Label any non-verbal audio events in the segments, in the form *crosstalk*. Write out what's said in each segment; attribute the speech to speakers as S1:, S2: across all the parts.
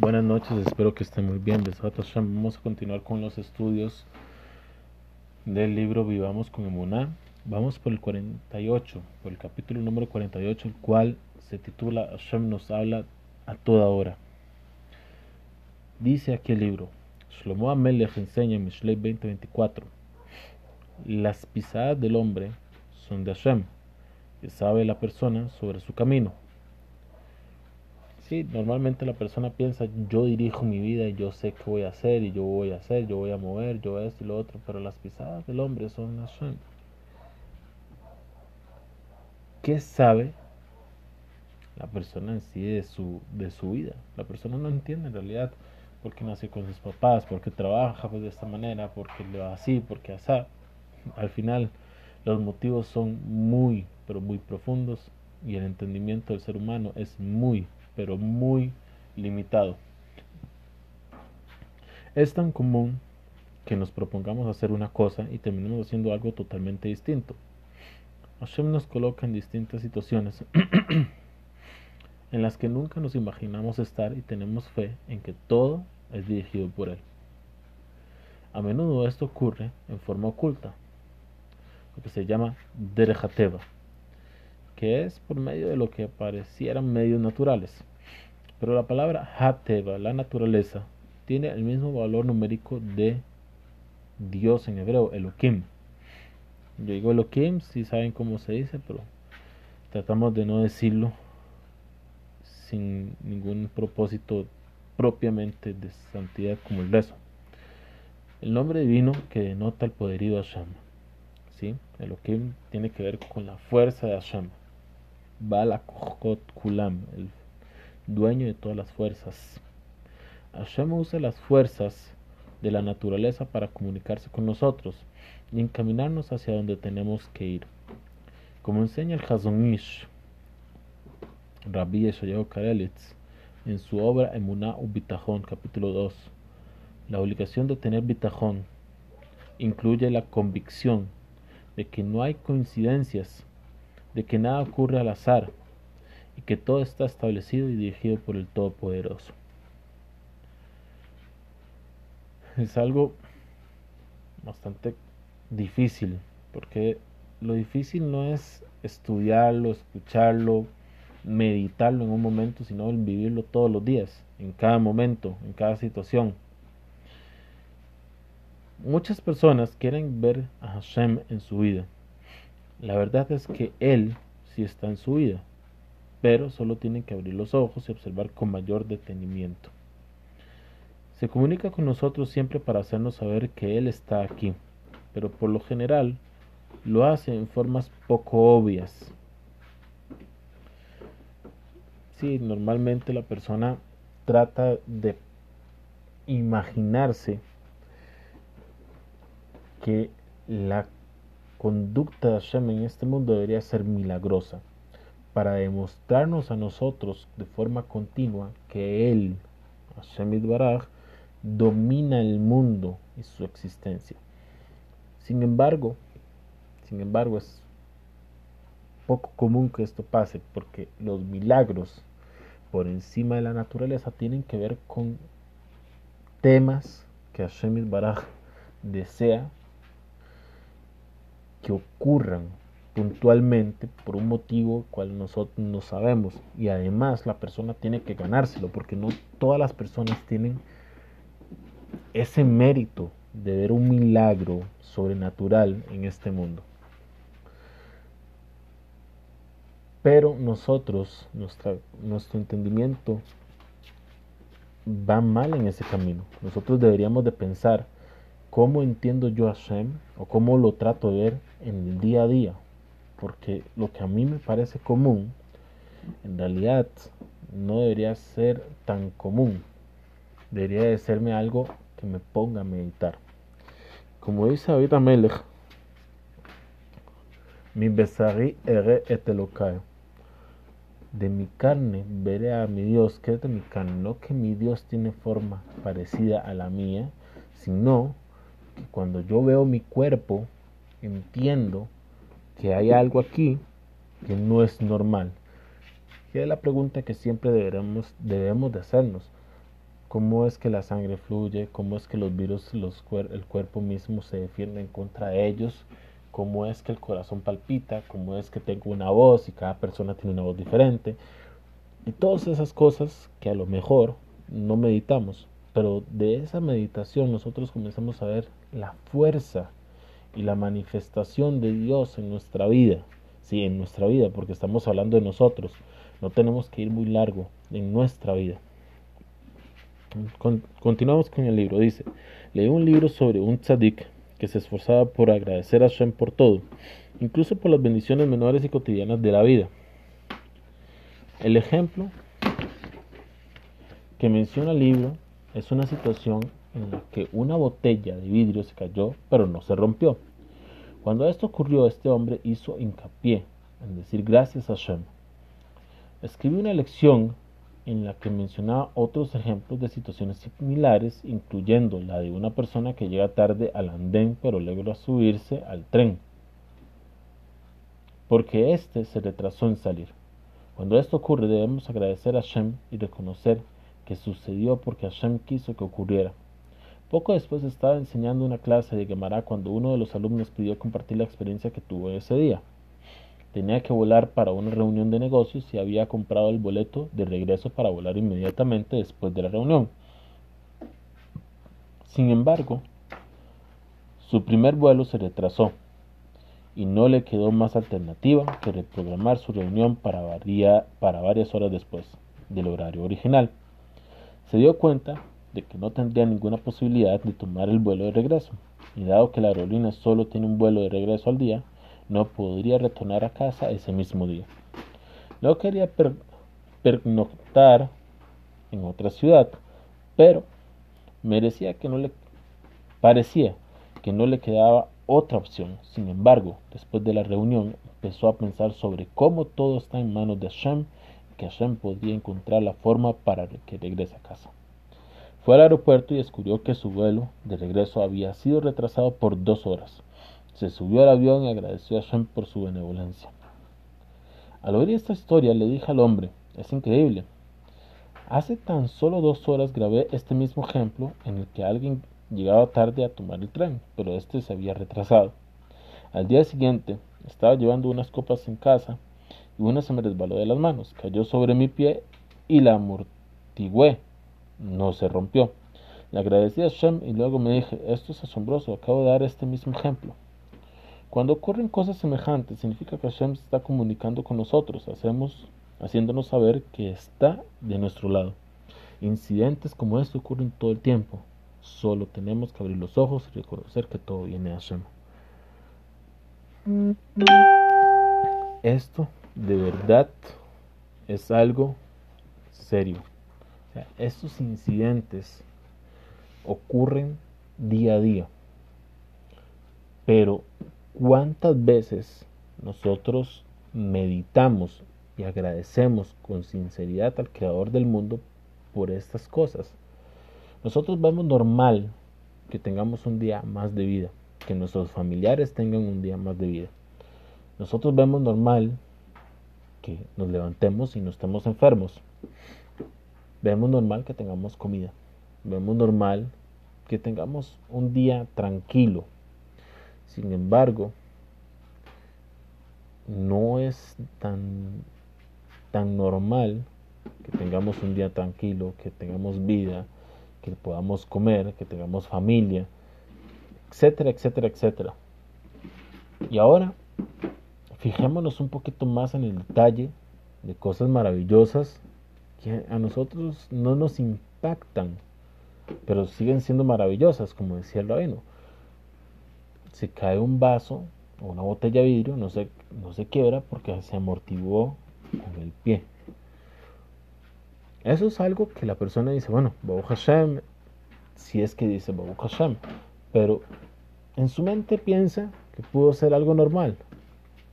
S1: Buenas noches, espero que estén muy bien. Vamos a continuar con los estudios del libro Vivamos con Emuná. Vamos por el 48, por el capítulo número 48, el cual se titula Hashem nos habla a toda hora. Dice aquí el libro, Shlomo Amelech enseña en Mishlei 2024, las pisadas del hombre son de Hashem, que sabe la persona sobre su camino Sí, normalmente la persona piensa, yo dirijo mi vida y yo sé qué voy a hacer y yo voy a hacer, yo voy a mover, yo esto y lo otro, pero las pisadas del hombre son Hashem. ¿Qué sabe la persona en sí de su, de su vida? La persona no entiende en realidad por qué nació con sus papás, por qué trabaja pues, de esta manera, por qué le va así, por qué así. Al final, los motivos son muy, pero muy profundos y el entendimiento del ser humano es muy pero muy limitado. Es tan común que nos propongamos hacer una cosa y terminemos haciendo algo totalmente distinto. Hashem nos coloca en distintas situaciones *clears throat* en las que nunca nos imaginamos estar y tenemos fe en que todo es dirigido por Él. A menudo esto ocurre en forma oculta, lo que se llama Derejateva que es por medio de lo que parecieran medios naturales. Pero la palabra Hateva, la naturaleza, tiene el mismo valor numérico de Dios en hebreo, Elohim. Yo digo Elohim, si saben cómo se dice, pero tratamos de no decirlo sin ningún propósito propiamente de santidad como el rezo. El nombre divino que denota el poderío de Hashem. ¿sí? Elohim tiene que ver con la fuerza de Hashem. Balakot Kulam, el dueño de todas las fuerzas. Hashem usa las fuerzas de la naturaleza para comunicarse con nosotros y encaminarnos hacia donde tenemos que ir. Como enseña el Hazonish, Rabbi Yeshayahu Karelitz, en su obra Emuná Bitajón, capítulo 2, la obligación de tener bitajón incluye la convicción de que no hay coincidencias de que nada ocurre al azar y que todo está establecido y dirigido por el Todopoderoso. Es algo bastante difícil, porque lo difícil no es estudiarlo, escucharlo, meditarlo en un momento, sino vivirlo todos los días, en cada momento, en cada situación. Muchas personas quieren ver a Hashem en su vida, la verdad es que Él sí está en su vida, pero solo tienen que abrir los ojos y observar con mayor detenimiento. Se comunica con nosotros siempre para hacernos saber que Él está aquí, pero por lo general lo hace en formas poco obvias. Sí, normalmente la persona trata de imaginarse que la conducta de Hashem en este mundo debería ser milagrosa para demostrarnos a nosotros de forma continua que Él, Hashem Baraj, domina el mundo y su existencia. Sin embargo, sin embargo es poco común que esto pase porque los milagros por encima de la naturaleza tienen que ver con temas que Hashem Baraj desea ocurran puntualmente por un motivo cual nosotros no sabemos y además la persona tiene que ganárselo porque no todas las personas tienen ese mérito de ver un milagro sobrenatural en este mundo. Pero nosotros, nuestro entendimiento va mal en ese camino. Nosotros deberíamos de pensar cómo entiendo yo a Hashem o cómo lo trato de ver en el día a día. Porque lo que a mí me parece común, en realidad no debería ser tan común. Debería de serme algo que me ponga a meditar. Como dice David Amelech, mi besari ere etelocae. De mi carne veré a mi Dios, que es de mi carne, no que mi Dios tiene forma parecida a la mía, sino cuando yo veo mi cuerpo, entiendo que hay algo aquí que no es normal. Y es la pregunta que siempre debemos, debemos de hacernos. cómo es que la sangre fluye, cómo es que los virus, el cuerpo mismo se defiende en contra de ellos, cómo es que el corazón palpita, cómo es que tengo una voz y cada persona tiene una voz diferente. Y todas esas cosas que a lo mejor no meditamos, pero de esa meditación nosotros comenzamos a ver la fuerza y la manifestación de Dios en nuestra vida. Sí, en nuestra vida, porque estamos hablando de nosotros. No tenemos que ir muy largo en nuestra vida. continuamos con el libro. Dice, leí un libro sobre un tzadik que se esforzaba por agradecer a Shem por todo, incluso por las bendiciones menores y cotidianas de la vida. El ejemplo que menciona el libro es una situación en la que una botella de vidrio se cayó, pero no se rompió. Cuando esto ocurrió, este hombre hizo hincapié en decir gracias a Shem. Escribió una lección en la que mencionaba otros ejemplos de situaciones similares, incluyendo la de una persona que llega tarde al andén pero logra subirse al tren, porque éste se retrasó en salir. Cuando esto ocurre debemos agradecer a Shem y reconocer que sucedió porque Hashem quiso que ocurriera. Poco después estaba enseñando una clase de Gemara cuando uno de los alumnos pidió compartir la experiencia que tuvo ese día. Tenía que volar para una reunión de negocios y había comprado el boleto de regreso para volar inmediatamente después de la reunión. Sin embargo, su primer vuelo se retrasó y no le quedó más alternativa que reprogramar su reunión para, para varias horas después del horario original. Se dio cuenta de que no tendría ninguna posibilidad de tomar el vuelo de regreso, y dado que la aerolínea solo tiene un vuelo de regreso al día, no podría retornar a casa ese mismo día. No quería pernoctar en otra ciudad, pero merecía que no le parecía que no le quedaba otra opción. Sin embargo, después de la reunión, empezó a pensar sobre cómo todo está en manos de Hashem y que Hashem podía encontrar la forma para que regrese a casa. Fue al aeropuerto y descubrió que su vuelo de regreso había sido retrasado por dos horas. Se subió al avión y agradeció a Shem por su benevolencia. Al oír esta historia le dije al hombre, es increíble. Hace tan solo dos horas grabé este mismo ejemplo en el que alguien llegaba tarde a tomar el tren, pero este se había retrasado. Al día siguiente estaba llevando unas copas en casa y una se me resbaló de las manos, cayó sobre mi pie y la amortigué no se rompió. Le agradecí a Shem y luego me dije, esto es asombroso, acabo de dar este mismo ejemplo. Cuando ocurren cosas semejantes, significa que Hashem está comunicando con nosotros, hacemos, haciéndonos saber que está de nuestro lado. Incidentes como este ocurren todo el tiempo. Solo tenemos que abrir los ojos y reconocer que todo viene de Hashem. Esto de verdad es algo serio estos incidentes ocurren día a día. Pero ¿cuántas veces nosotros meditamos y agradecemos con sinceridad al Creador del mundo por estas cosas? Nosotros vemos normal que tengamos un día más de vida, que nuestros familiares tengan un día más de vida. Nosotros vemos normal que nos levantemos y no estemos enfermos. Vemos normal que tengamos comida. Vemos normal que tengamos un día tranquilo. Sin embargo, no es tan, tan normal que tengamos un día tranquilo, que tengamos vida, que podamos comer, que tengamos familia, etcétera, etcétera, etcétera. Y ahora, fijémonos un poquito más en el detalle de cosas maravillosas que a nosotros no nos impactan, pero siguen siendo maravillosas, como decía el rabino. Se cae un vaso o una botella de vidrio, no se, no se quiebra porque se amortiguó con el pie. Eso es algo que la persona dice, bueno, Babu Hashem, si es que dice Babu Hashem, pero en su mente piensa que pudo ser algo normal.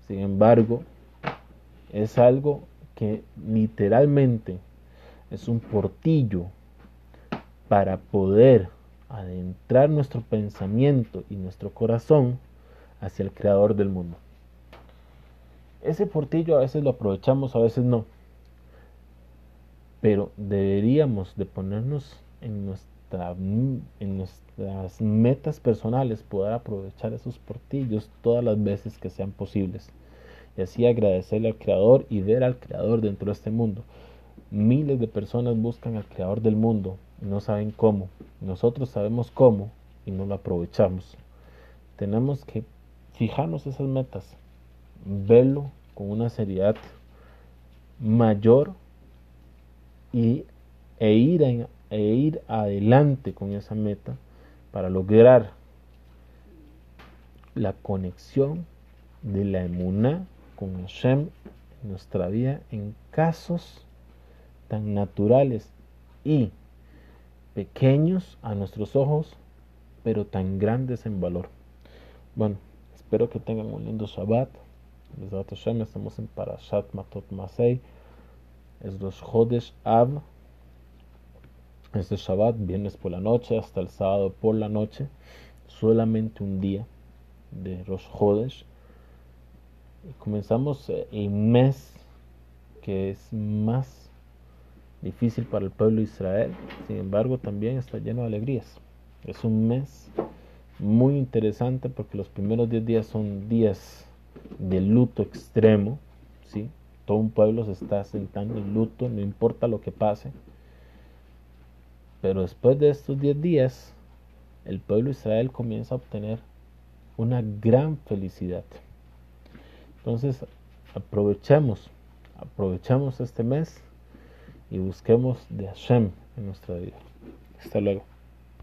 S1: Sin embargo, es algo que literalmente es un portillo para poder adentrar nuestro pensamiento y nuestro corazón hacia el creador del mundo. Ese portillo a veces lo aprovechamos, a veces no. Pero deberíamos de ponernos en, en nuestras metas personales poder aprovechar esos portillos todas las veces que sean posibles. Y así agradecerle al Creador y ver al Creador dentro de este mundo. Miles de personas buscan al Creador del mundo y no saben cómo. Nosotros sabemos cómo y no lo aprovechamos. Tenemos que fijarnos esas metas, verlo con una seriedad mayor y, e, ir e ir adelante con esa meta para lograr la conexión de la emuná con Hashem en nuestra vida en casos tan naturales y pequeños a nuestros ojos, pero tan grandes en valor. Bueno, espero que tengan un lindo Shabbat. estamos en Parashat Matot Masei. Es los Jodesh Av. Este Shabbat, viernes por la noche hasta el sábado por la noche. Solamente un día de los Jodesh. Comenzamos el eh, mes que es más difícil para el pueblo de Israel. Sin embargo, también está lleno de alegrías. Es un mes muy interesante porque los primeros 10 días son días de luto extremo, ¿sí? Todo un pueblo se está sentando en luto, no importa lo que pase. Pero después de estos 10 días, el pueblo de Israel comienza a obtener una gran felicidad. Entonces, aprovechemos, aprovechemos este mes y busquemos de Hashem en nuestra vida. Hasta luego.